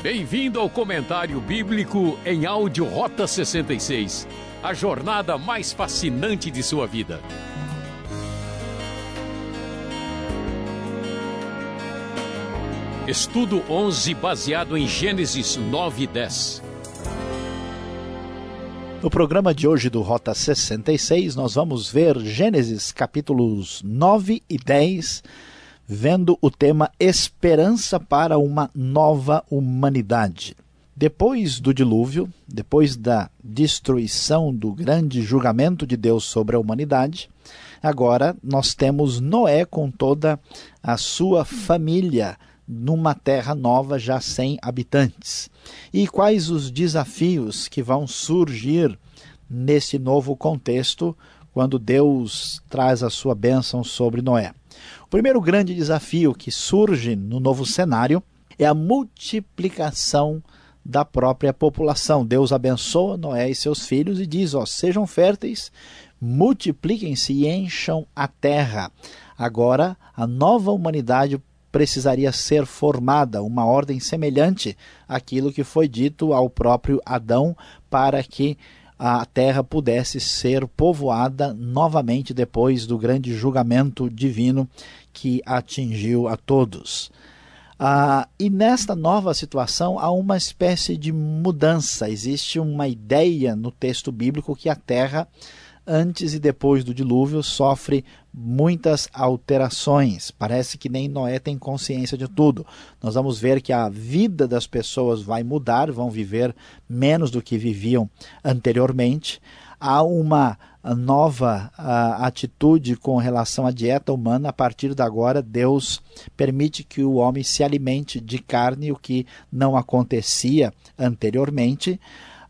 Bem-vindo ao comentário bíblico em áudio Rota 66, a jornada mais fascinante de sua vida. Estudo 11 baseado em Gênesis 9 e 10. No programa de hoje do Rota 66, nós vamos ver Gênesis capítulos 9 e 10 vendo o tema Esperança para uma Nova Humanidade. Depois do dilúvio, depois da destruição do grande julgamento de Deus sobre a humanidade, agora nós temos Noé com toda a sua família numa terra nova já sem habitantes. E quais os desafios que vão surgir nesse novo contexto quando Deus traz a sua bênção sobre Noé? O primeiro grande desafio que surge no novo cenário é a multiplicação da própria população. Deus abençoa Noé e seus filhos e diz: ó, sejam férteis, multipliquem-se e encham a terra. Agora, a nova humanidade precisaria ser formada, uma ordem semelhante àquilo que foi dito ao próprio Adão, para que a terra pudesse ser povoada novamente depois do grande julgamento divino que atingiu a todos. Ah, e nesta nova situação há uma espécie de mudança. Existe uma ideia no texto bíblico que a terra antes e depois do dilúvio sofre muitas alterações. Parece que nem Noé tem consciência de tudo. Nós vamos ver que a vida das pessoas vai mudar, vão viver menos do que viviam anteriormente. Há uma nova uh, atitude com relação à dieta humana. A partir de agora, Deus permite que o homem se alimente de carne, o que não acontecia anteriormente.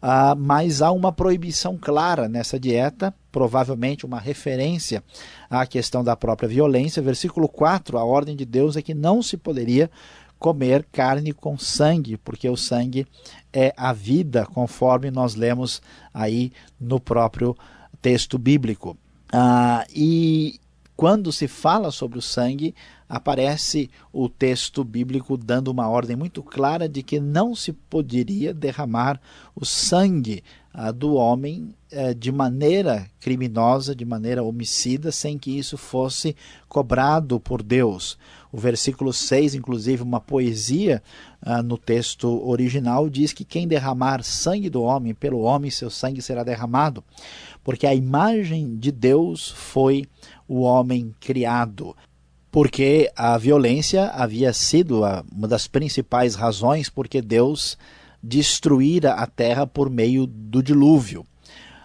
Uh, mas há uma proibição clara nessa dieta, provavelmente uma referência à questão da própria violência. Versículo 4, a ordem de Deus é que não se poderia comer carne com sangue, porque o sangue é a vida, conforme nós lemos aí no próprio texto bíblico. Uh, e quando se fala sobre o sangue, aparece o texto bíblico dando uma ordem muito clara de que não se poderia derramar o sangue ah, do homem eh, de maneira criminosa, de maneira homicida, sem que isso fosse cobrado por Deus. O versículo 6, inclusive, uma poesia ah, no texto original, diz que quem derramar sangue do homem, pelo homem seu sangue será derramado, porque a imagem de Deus foi o homem criado porque a violência havia sido uma das principais razões porque Deus destruíra a terra por meio do dilúvio.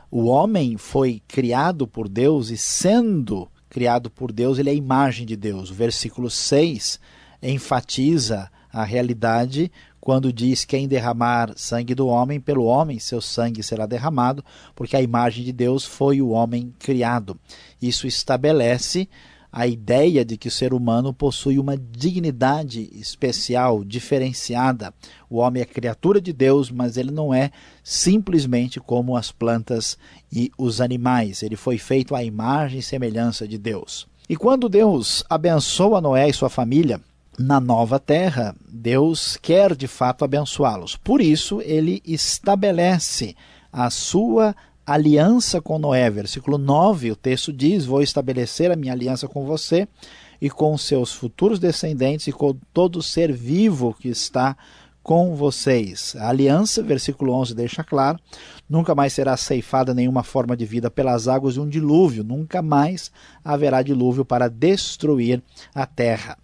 O homem foi criado por Deus e, sendo criado por Deus, ele é a imagem de Deus. O versículo 6 enfatiza a realidade quando diz: Quem derramar sangue do homem, pelo homem seu sangue será derramado, porque a imagem de Deus foi o homem criado. Isso estabelece a ideia de que o ser humano possui uma dignidade especial, diferenciada. O homem é criatura de Deus, mas ele não é simplesmente como as plantas e os animais. Ele foi feito à imagem e semelhança de Deus. E quando Deus abençoa Noé e sua família, na nova terra, Deus quer de fato abençoá-los. Por isso, ele estabelece a sua aliança com Noé. Versículo 9, o texto diz: Vou estabelecer a minha aliança com você e com seus futuros descendentes e com todo ser vivo que está com vocês. A aliança, versículo 11 deixa claro, nunca mais será ceifada nenhuma forma de vida pelas águas de um dilúvio, nunca mais haverá dilúvio para destruir a terra.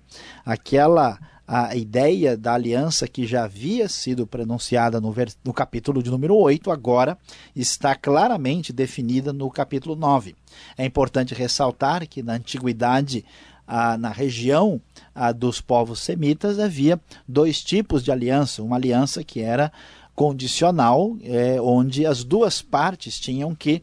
Aquela a ideia da aliança que já havia sido pronunciada no, no, capítulo de número 8, agora está claramente definida no capítulo 9. É importante ressaltar que na antiguidade, ah, na região ah, dos povos semitas, havia dois tipos de aliança. Uma aliança que era condicional, é, onde as duas partes tinham que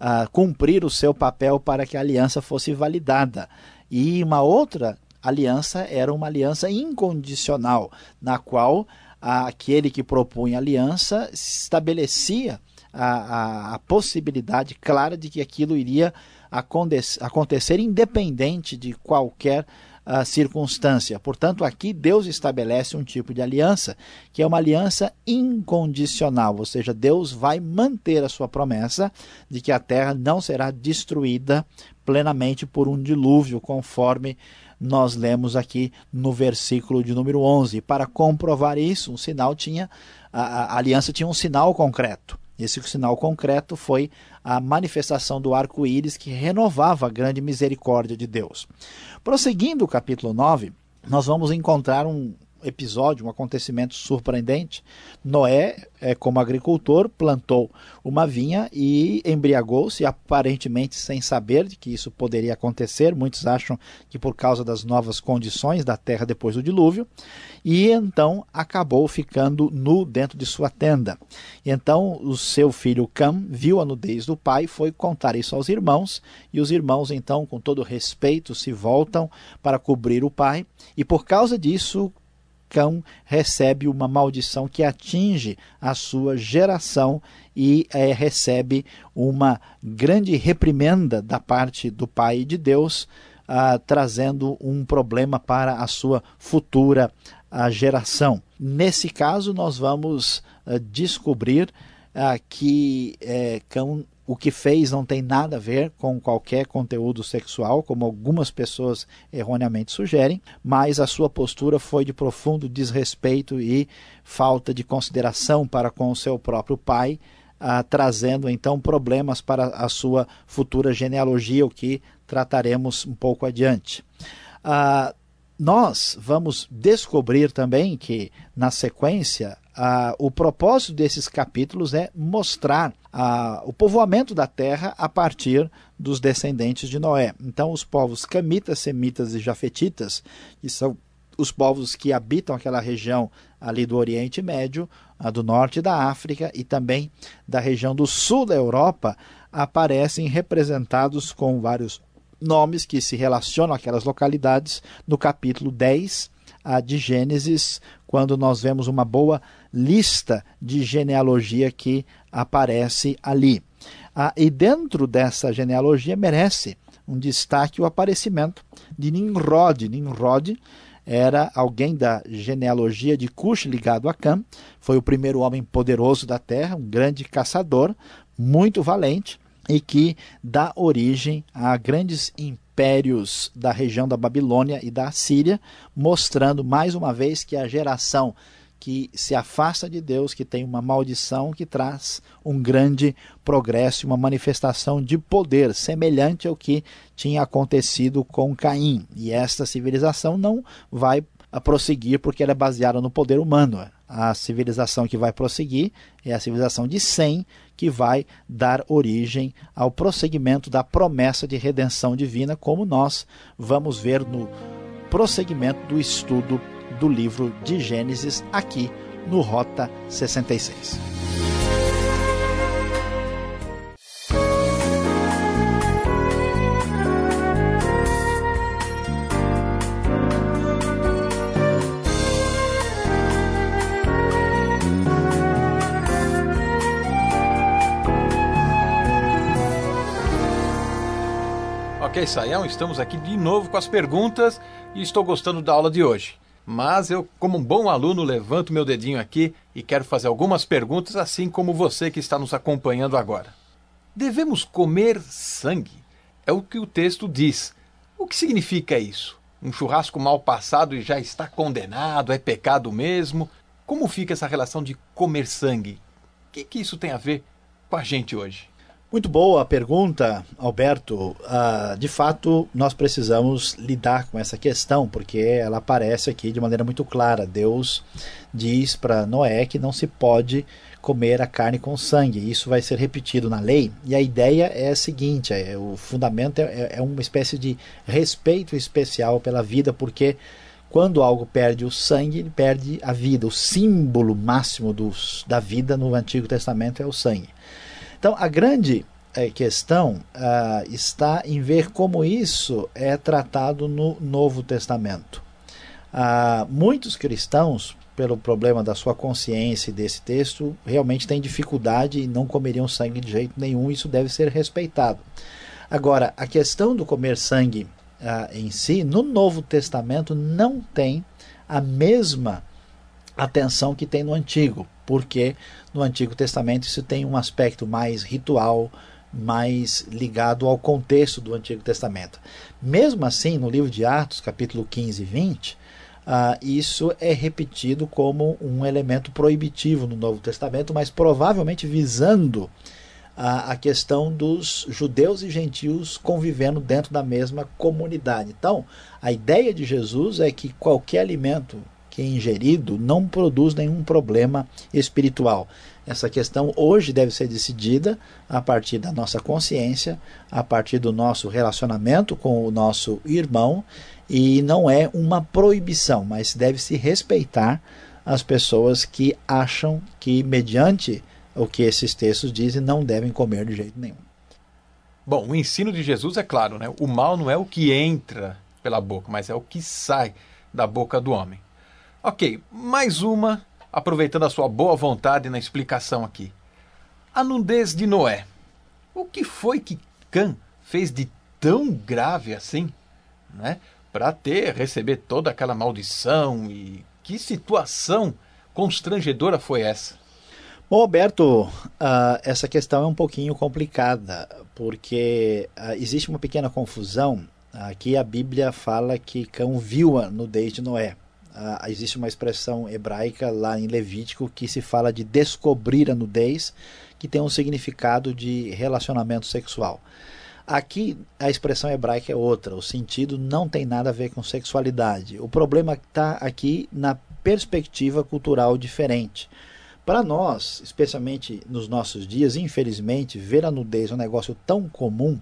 ah, cumprir o seu papel para que a aliança fosse validada. E uma outra aliança era uma aliança incondicional, na qual aquele que propunha aliança estabelecia a, a, a possibilidade clara de que aquilo iria acontecer independente de qualquer uh, circunstância. Portanto, aqui Deus estabelece um tipo de aliança que é uma aliança incondicional, ou seja, Deus vai manter a sua promessa de que a terra não será destruída plenamente por um dilúvio, conforme nós lemos aqui no versículo de número 11. Para comprovar isso, um sinal tinha a, a aliança tinha um sinal concreto. Esse sinal concreto foi a manifestação do arco-íris que renovava a grande misericórdia de Deus. Prosseguindo o capítulo 9, nós vamos encontrar um, episódio, um acontecimento surpreendente. Noé, é, como agricultor, plantou uma vinha e embriagou-se, aparentemente sem saber de que isso poderia acontecer. Muitos acham que por causa das novas condições da terra depois do dilúvio, e então acabou ficando nu dentro de sua tenda. E então o seu filho Cam viu a nudez do pai, foi contar isso aos irmãos, e os irmãos então, com todo respeito, se voltam para cobrir o pai, e por causa disso Cão recebe uma maldição que atinge a sua geração e é, recebe uma grande reprimenda da parte do Pai de Deus, ah, trazendo um problema para a sua futura ah, geração. Nesse caso, nós vamos ah, descobrir que é, Cão o que fez não tem nada a ver com qualquer conteúdo sexual, como algumas pessoas erroneamente sugerem, mas a sua postura foi de profundo desrespeito e falta de consideração para com o seu próprio pai, ah, trazendo então problemas para a sua futura genealogia, o que trataremos um pouco adiante. Ah, nós vamos descobrir também que, na sequência, ah, o propósito desses capítulos é mostrar ah, o povoamento da terra a partir dos descendentes de Noé. Então, os povos camitas, semitas e jafetitas, que são os povos que habitam aquela região ali do Oriente Médio, do norte da África e também da região do sul da Europa, aparecem representados com vários nomes que se relacionam àquelas localidades no capítulo 10 de Gênesis, quando nós vemos uma boa lista de genealogia que aparece ali. Ah, e dentro dessa genealogia merece um destaque o aparecimento de Nimrod. Nimrod era alguém da genealogia de Cush ligado a Cam, foi o primeiro homem poderoso da terra, um grande caçador, muito valente e que dá origem a grandes impérios da região da Babilônia e da Síria, mostrando mais uma vez que a geração que se afasta de Deus, que tem uma maldição que traz um grande progresso, uma manifestação de poder, semelhante ao que tinha acontecido com Caim. E esta civilização não vai prosseguir porque ela é baseada no poder humano. A civilização que vai prosseguir é a civilização de Sem, que vai dar origem ao prosseguimento da promessa de redenção divina, como nós vamos ver no prosseguimento do estudo do livro de Gênesis aqui no Rota 66. Ok, Saião, estamos aqui de novo com as perguntas e estou gostando da aula de hoje. Mas eu, como um bom aluno, levanto meu dedinho aqui e quero fazer algumas perguntas, assim como você que está nos acompanhando agora. Devemos comer sangue? É o que o texto diz. O que significa isso? Um churrasco mal passado e já está condenado? É pecado mesmo? Como fica essa relação de comer sangue? O que, que isso tem a ver com a gente hoje? Muito boa a pergunta, Alberto. Uh, de fato, nós precisamos lidar com essa questão, porque ela aparece aqui de maneira muito clara. Deus diz para Noé que não se pode comer a carne com sangue. Isso vai ser repetido na lei. E a ideia é a seguinte: é, o fundamento é, é uma espécie de respeito especial pela vida, porque quando algo perde o sangue, ele perde a vida. O símbolo máximo dos, da vida no Antigo Testamento é o sangue. Então, a grande é, questão uh, está em ver como isso é tratado no Novo Testamento. Uh, muitos cristãos, pelo problema da sua consciência desse texto, realmente têm dificuldade e não comeriam sangue de jeito nenhum, isso deve ser respeitado. Agora, a questão do comer sangue uh, em si, no Novo Testamento, não tem a mesma atenção que tem no Antigo, porque no Antigo Testamento isso tem um aspecto mais ritual, mais ligado ao contexto do Antigo Testamento. Mesmo assim, no livro de Atos, capítulo 15 e 20, uh, isso é repetido como um elemento proibitivo no Novo Testamento, mas provavelmente visando a, a questão dos judeus e gentios convivendo dentro da mesma comunidade. Então, a ideia de Jesus é que qualquer alimento que é ingerido não produz nenhum problema espiritual. Essa questão hoje deve ser decidida a partir da nossa consciência, a partir do nosso relacionamento com o nosso irmão, e não é uma proibição, mas deve se respeitar as pessoas que acham que, mediante o que esses textos dizem, não devem comer de jeito nenhum. Bom, o ensino de Jesus é claro, né? O mal não é o que entra pela boca, mas é o que sai da boca do homem. Ok, mais uma, aproveitando a sua boa vontade na explicação aqui. A nudez de Noé. O que foi que Cã fez de tão grave assim, né? Para ter, receber toda aquela maldição e que situação constrangedora foi essa? Bom, Alberto, uh, essa questão é um pouquinho complicada, porque uh, existe uma pequena confusão. Aqui a Bíblia fala que Cão viu a nudez de Noé. Uh, existe uma expressão hebraica lá em Levítico que se fala de descobrir a nudez, que tem um significado de relacionamento sexual. Aqui a expressão hebraica é outra, o sentido não tem nada a ver com sexualidade. O problema está aqui na perspectiva cultural diferente. Para nós, especialmente nos nossos dias, infelizmente, ver a nudez é um negócio tão comum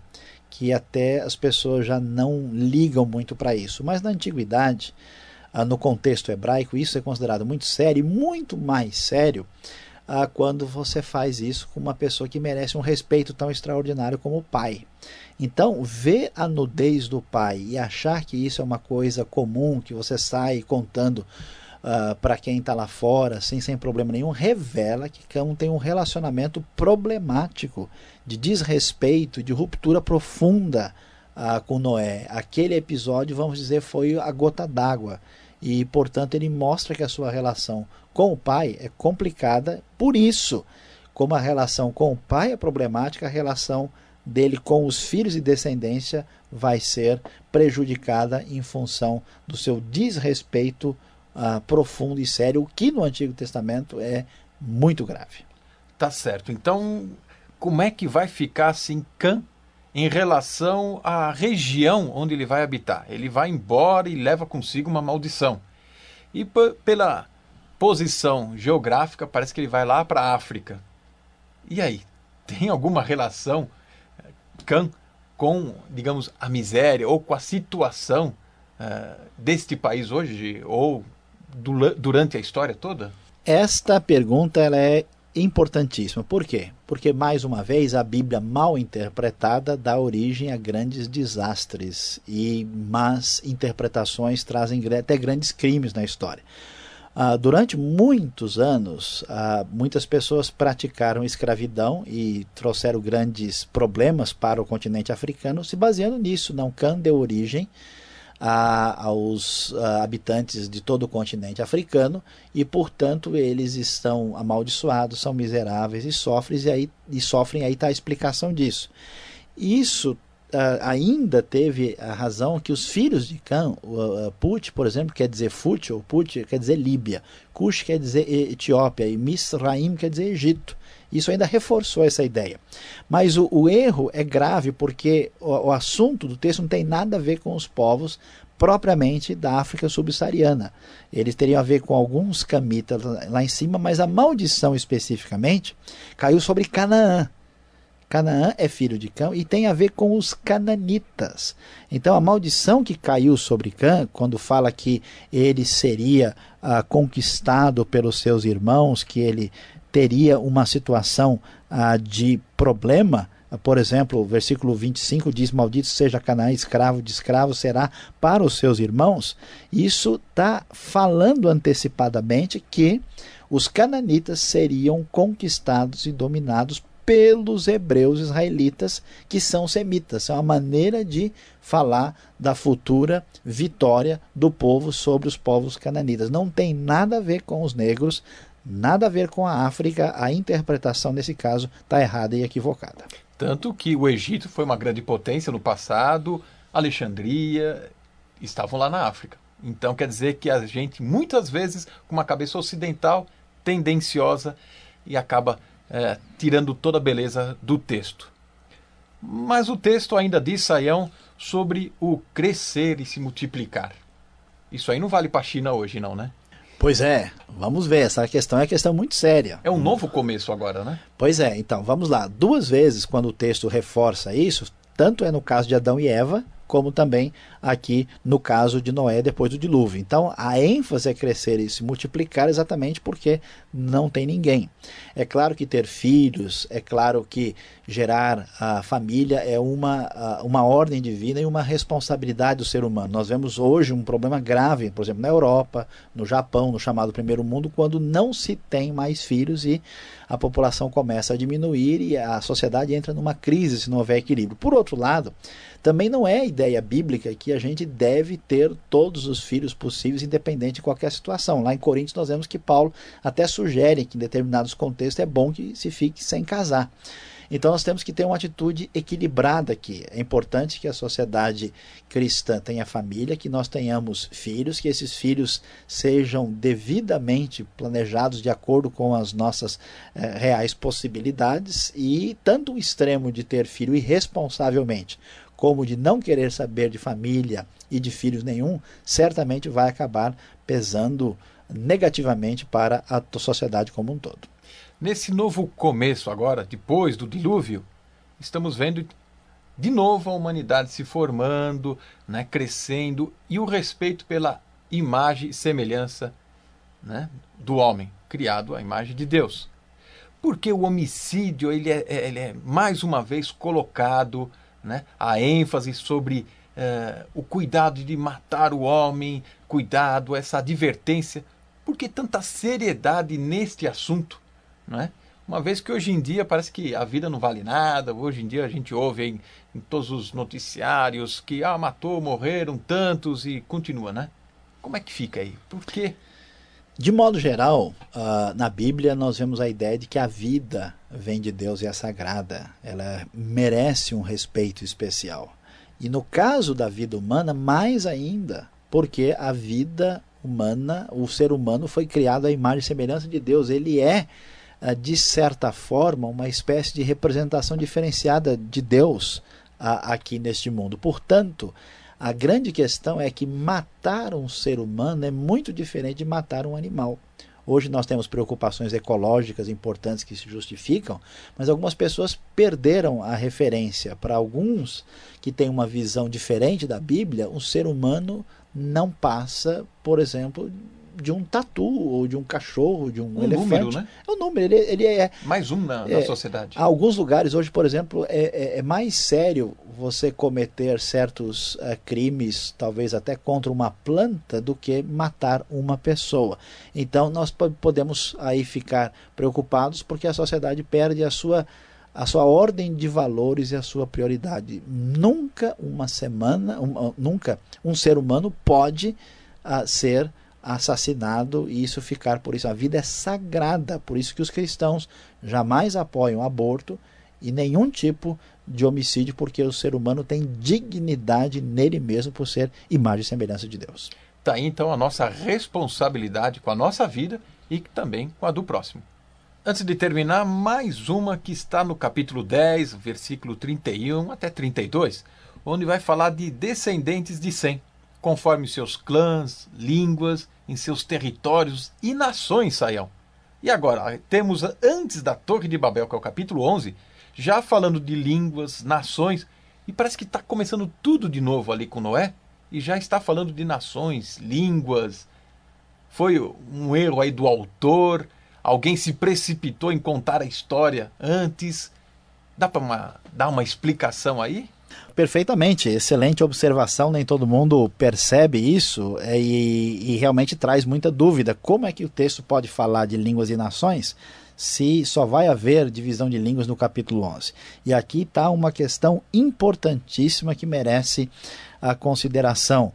que até as pessoas já não ligam muito para isso. Mas na antiguidade, no contexto hebraico, isso é considerado muito sério e muito mais sério ah, quando você faz isso com uma pessoa que merece um respeito tão extraordinário como o pai. Então, ver a nudez do pai e achar que isso é uma coisa comum, que você sai contando ah, para quem está lá fora, assim, sem problema nenhum, revela que Cão tem um relacionamento problemático, de desrespeito, de ruptura profunda uh, com Noé. Aquele episódio, vamos dizer, foi a gota d'água. E, portanto, ele mostra que a sua relação com o pai é complicada. Por isso, como a relação com o pai é problemática, a relação dele com os filhos e descendência vai ser prejudicada em função do seu desrespeito uh, profundo e sério, o que no Antigo Testamento é muito grave. Tá certo. Então, como é que vai ficar assim Cã em relação à região onde ele vai habitar? Ele vai embora e leva consigo uma maldição. E pela posição geográfica, parece que ele vai lá para a África. E aí? Tem alguma relação Cã com, digamos, a miséria ou com a situação uh, deste país hoje, ou durante a história toda? Esta pergunta ela é importantíssima. Por quê? Porque, mais uma vez, a Bíblia mal interpretada dá origem a grandes desastres e más interpretações trazem até grandes crimes na história. Uh, durante muitos anos, uh, muitas pessoas praticaram escravidão e trouxeram grandes problemas para o continente africano, se baseando nisso. Não can deu origem a, aos a, habitantes de todo o continente africano e, portanto, eles estão amaldiçoados, são miseráveis e sofrem, e aí e sofrem, aí está a explicação disso. Isso ainda teve a razão que os filhos de Cã, uh, Put, por exemplo, quer dizer Fut, ou Put quer dizer Líbia, Cush quer dizer Etiópia e Misraim quer dizer Egito. Isso ainda reforçou essa ideia. Mas o, o erro é grave porque o, o assunto do texto não tem nada a ver com os povos propriamente da África subsaariana. Eles teriam a ver com alguns camitas lá em cima, mas a maldição especificamente caiu sobre Canaã. Canaã é filho de Cã e tem a ver com os cananitas. Então a maldição que caiu sobre Cã, quando fala que ele seria ah, conquistado pelos seus irmãos, que ele teria uma situação ah, de problema, por exemplo, o versículo 25 diz: Maldito seja Canaã, escravo de escravo será para os seus irmãos. Isso está falando antecipadamente que os cananitas seriam conquistados e dominados pelos hebreus israelitas, que são semitas. É uma maneira de falar da futura vitória do povo sobre os povos cananitas. Não tem nada a ver com os negros, nada a ver com a África. A interpretação nesse caso está errada e equivocada. Tanto que o Egito foi uma grande potência no passado, Alexandria estavam lá na África. Então quer dizer que a gente, muitas vezes, com uma cabeça ocidental, tendenciosa, e acaba é, tirando toda a beleza do texto. Mas o texto ainda diz, Saião, sobre o crescer e se multiplicar. Isso aí não vale para a China hoje, não, né? Pois é, vamos ver. Essa questão é uma questão muito séria. É um novo começo agora, né? Pois é, então vamos lá. Duas vezes, quando o texto reforça isso, tanto é no caso de Adão e Eva, como também aqui no caso de Noé depois do dilúvio. Então a ênfase é crescer e se multiplicar exatamente porque não tem ninguém. É claro que ter filhos, é claro que gerar a família é uma, uma ordem divina e uma responsabilidade do ser humano. Nós vemos hoje um problema grave, por exemplo, na Europa, no Japão, no chamado primeiro mundo, quando não se tem mais filhos e a população começa a diminuir e a sociedade entra numa crise se não houver equilíbrio. Por outro lado, também não é ideia bíblica que a gente deve ter todos os filhos possíveis, independente de qualquer situação. Lá em Coríntios nós vemos que Paulo até sugere que em determinados contextos é bom que se fique sem casar. Então nós temos que ter uma atitude equilibrada aqui. É importante que a sociedade cristã tenha família, que nós tenhamos filhos, que esses filhos sejam devidamente planejados de acordo com as nossas eh, reais possibilidades e tanto o extremo de ter filho irresponsavelmente como de não querer saber de família e de filhos nenhum, certamente vai acabar pesando negativamente para a sociedade como um todo. Nesse novo começo agora, depois do dilúvio, estamos vendo de novo a humanidade se formando, né, crescendo e o respeito pela imagem e semelhança né, do homem, criado à imagem de Deus. Porque o homicídio ele é, ele é mais uma vez colocado né? a ênfase sobre uh, o cuidado de matar o homem, cuidado, essa advertência. Por que tanta seriedade neste assunto? Não é? Uma vez que hoje em dia parece que a vida não vale nada, hoje em dia a gente ouve em, em todos os noticiários que ah, matou, morreram tantos e continua, né? Como é que fica aí? Por quê? De modo geral, uh, na Bíblia nós vemos a ideia de que a vida vem de Deus e é sagrada. Ela merece um respeito especial. E no caso da vida humana, mais ainda, porque a vida humana, o ser humano foi criado à imagem e semelhança de Deus. Ele é, de certa forma, uma espécie de representação diferenciada de Deus aqui neste mundo. Portanto, a grande questão é que matar um ser humano é muito diferente de matar um animal. Hoje nós temos preocupações ecológicas importantes que se justificam, mas algumas pessoas perderam a referência. Para alguns que têm uma visão diferente da Bíblia, um ser humano não passa, por exemplo, de um tatu, ou de um cachorro, de um, um elefante. Número, né? É um número, ele, ele é. Mais um na, na é, sociedade. Alguns lugares hoje, por exemplo, é, é, é mais sério você cometer certos uh, crimes, talvez até contra uma planta, do que matar uma pessoa. Então nós podemos aí ficar preocupados porque a sociedade perde a sua a sua ordem de valores e a sua prioridade. Nunca uma semana, um, nunca um ser humano pode uh, ser assassinado e isso ficar por isso. A vida é sagrada, por isso que os cristãos jamais apoiam aborto e nenhum tipo de homicídio, porque o ser humano tem dignidade nele mesmo por ser imagem e semelhança de Deus. Tá aí então a nossa responsabilidade com a nossa vida e também com a do próximo. Antes de terminar, mais uma que está no capítulo 10, versículo 31 até 32, onde vai falar de descendentes de Sem conforme seus clãs, línguas, em seus territórios e nações, Saião. E agora, temos antes da Torre de Babel, que é o capítulo 11, já falando de línguas, nações, e parece que está começando tudo de novo ali com Noé, e já está falando de nações, línguas. Foi um erro aí do autor, alguém se precipitou em contar a história antes. Dá para dar uma explicação aí? Perfeitamente, excelente observação. Nem todo mundo percebe isso é, e, e realmente traz muita dúvida. Como é que o texto pode falar de línguas e nações se só vai haver divisão de línguas no capítulo 11. E aqui está uma questão importantíssima que merece a consideração,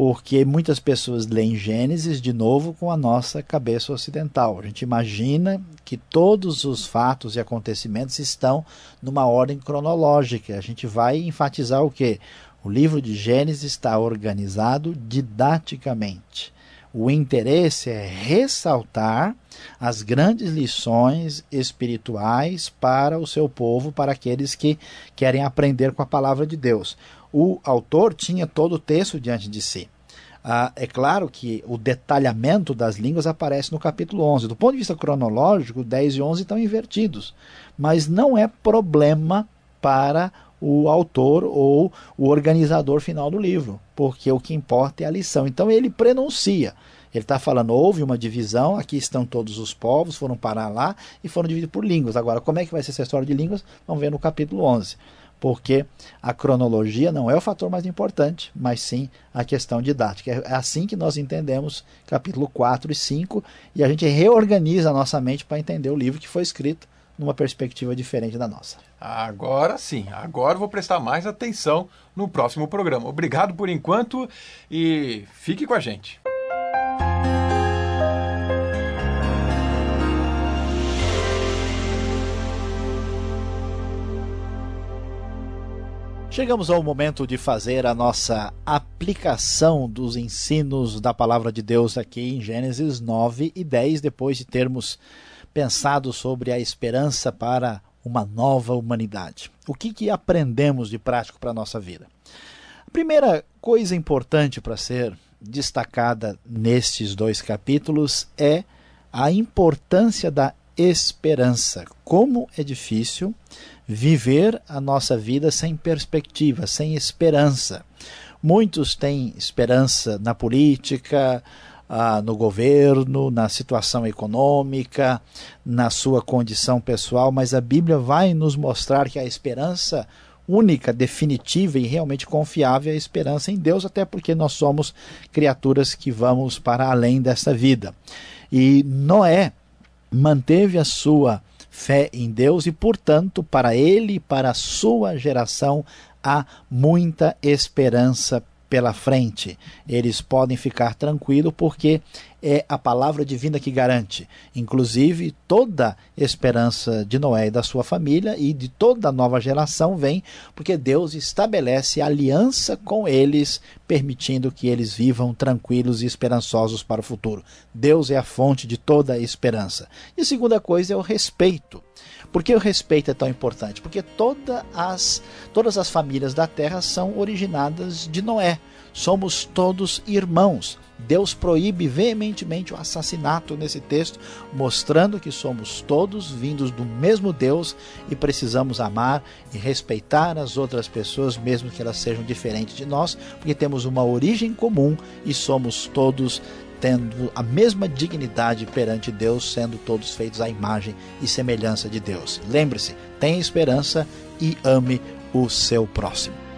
porque muitas pessoas leem Gênesis de novo com a nossa cabeça ocidental. A gente imagina que todos os fatos e acontecimentos estão numa ordem cronológica. A gente vai enfatizar o que? O livro de Gênesis está organizado didaticamente. O interesse é ressaltar as grandes lições espirituais para o seu povo, para aqueles que querem aprender com a palavra de Deus. O autor tinha todo o texto diante de si. Ah, é claro que o detalhamento das línguas aparece no capítulo 11. Do ponto de vista cronológico, 10 e 11 estão invertidos. Mas não é problema para o autor ou o organizador final do livro, porque o que importa é a lição. Então ele prenuncia. Ele está falando, houve uma divisão, aqui estão todos os povos, foram parar lá e foram divididos por línguas. Agora, como é que vai ser essa história de línguas? Vamos ver no capítulo 11. Porque a cronologia não é o fator mais importante, mas sim a questão didática. É assim que nós entendemos capítulo 4 e 5 e a gente reorganiza a nossa mente para entender o livro que foi escrito numa perspectiva diferente da nossa. Agora sim, agora vou prestar mais atenção no próximo programa. Obrigado por enquanto e fique com a gente. Chegamos ao momento de fazer a nossa aplicação dos ensinos da palavra de Deus aqui em Gênesis 9 e 10, depois de termos pensado sobre a esperança para uma nova humanidade. O que, que aprendemos de prático para a nossa vida? A primeira coisa importante para ser destacada nestes dois capítulos é a importância da esperança. Como é difícil viver a nossa vida sem perspectiva, sem esperança. Muitos têm esperança na política, ah, no governo, na situação econômica, na sua condição pessoal, mas a Bíblia vai nos mostrar que a esperança única, definitiva e realmente confiável é a esperança em Deus, até porque nós somos criaturas que vamos para além dessa vida. E Noé manteve a sua fé em Deus e, portanto, para ele e para a sua geração há muita esperança pela frente. Eles podem ficar tranquilos porque é a palavra divina que garante, inclusive toda esperança de Noé e da sua família e de toda a nova geração vem porque Deus estabelece aliança com eles, permitindo que eles vivam tranquilos e esperançosos para o futuro. Deus é a fonte de toda a esperança. E a segunda coisa é o respeito. Por que o respeito é tão importante? Porque toda as, todas as famílias da terra são originadas de Noé. Somos todos irmãos. Deus proíbe veementemente o assassinato nesse texto, mostrando que somos todos vindos do mesmo Deus e precisamos amar e respeitar as outras pessoas, mesmo que elas sejam diferentes de nós, porque temos uma origem comum e somos todos tendo a mesma dignidade perante Deus, sendo todos feitos à imagem e semelhança de Deus. Lembre-se, tenha esperança e ame o seu próximo.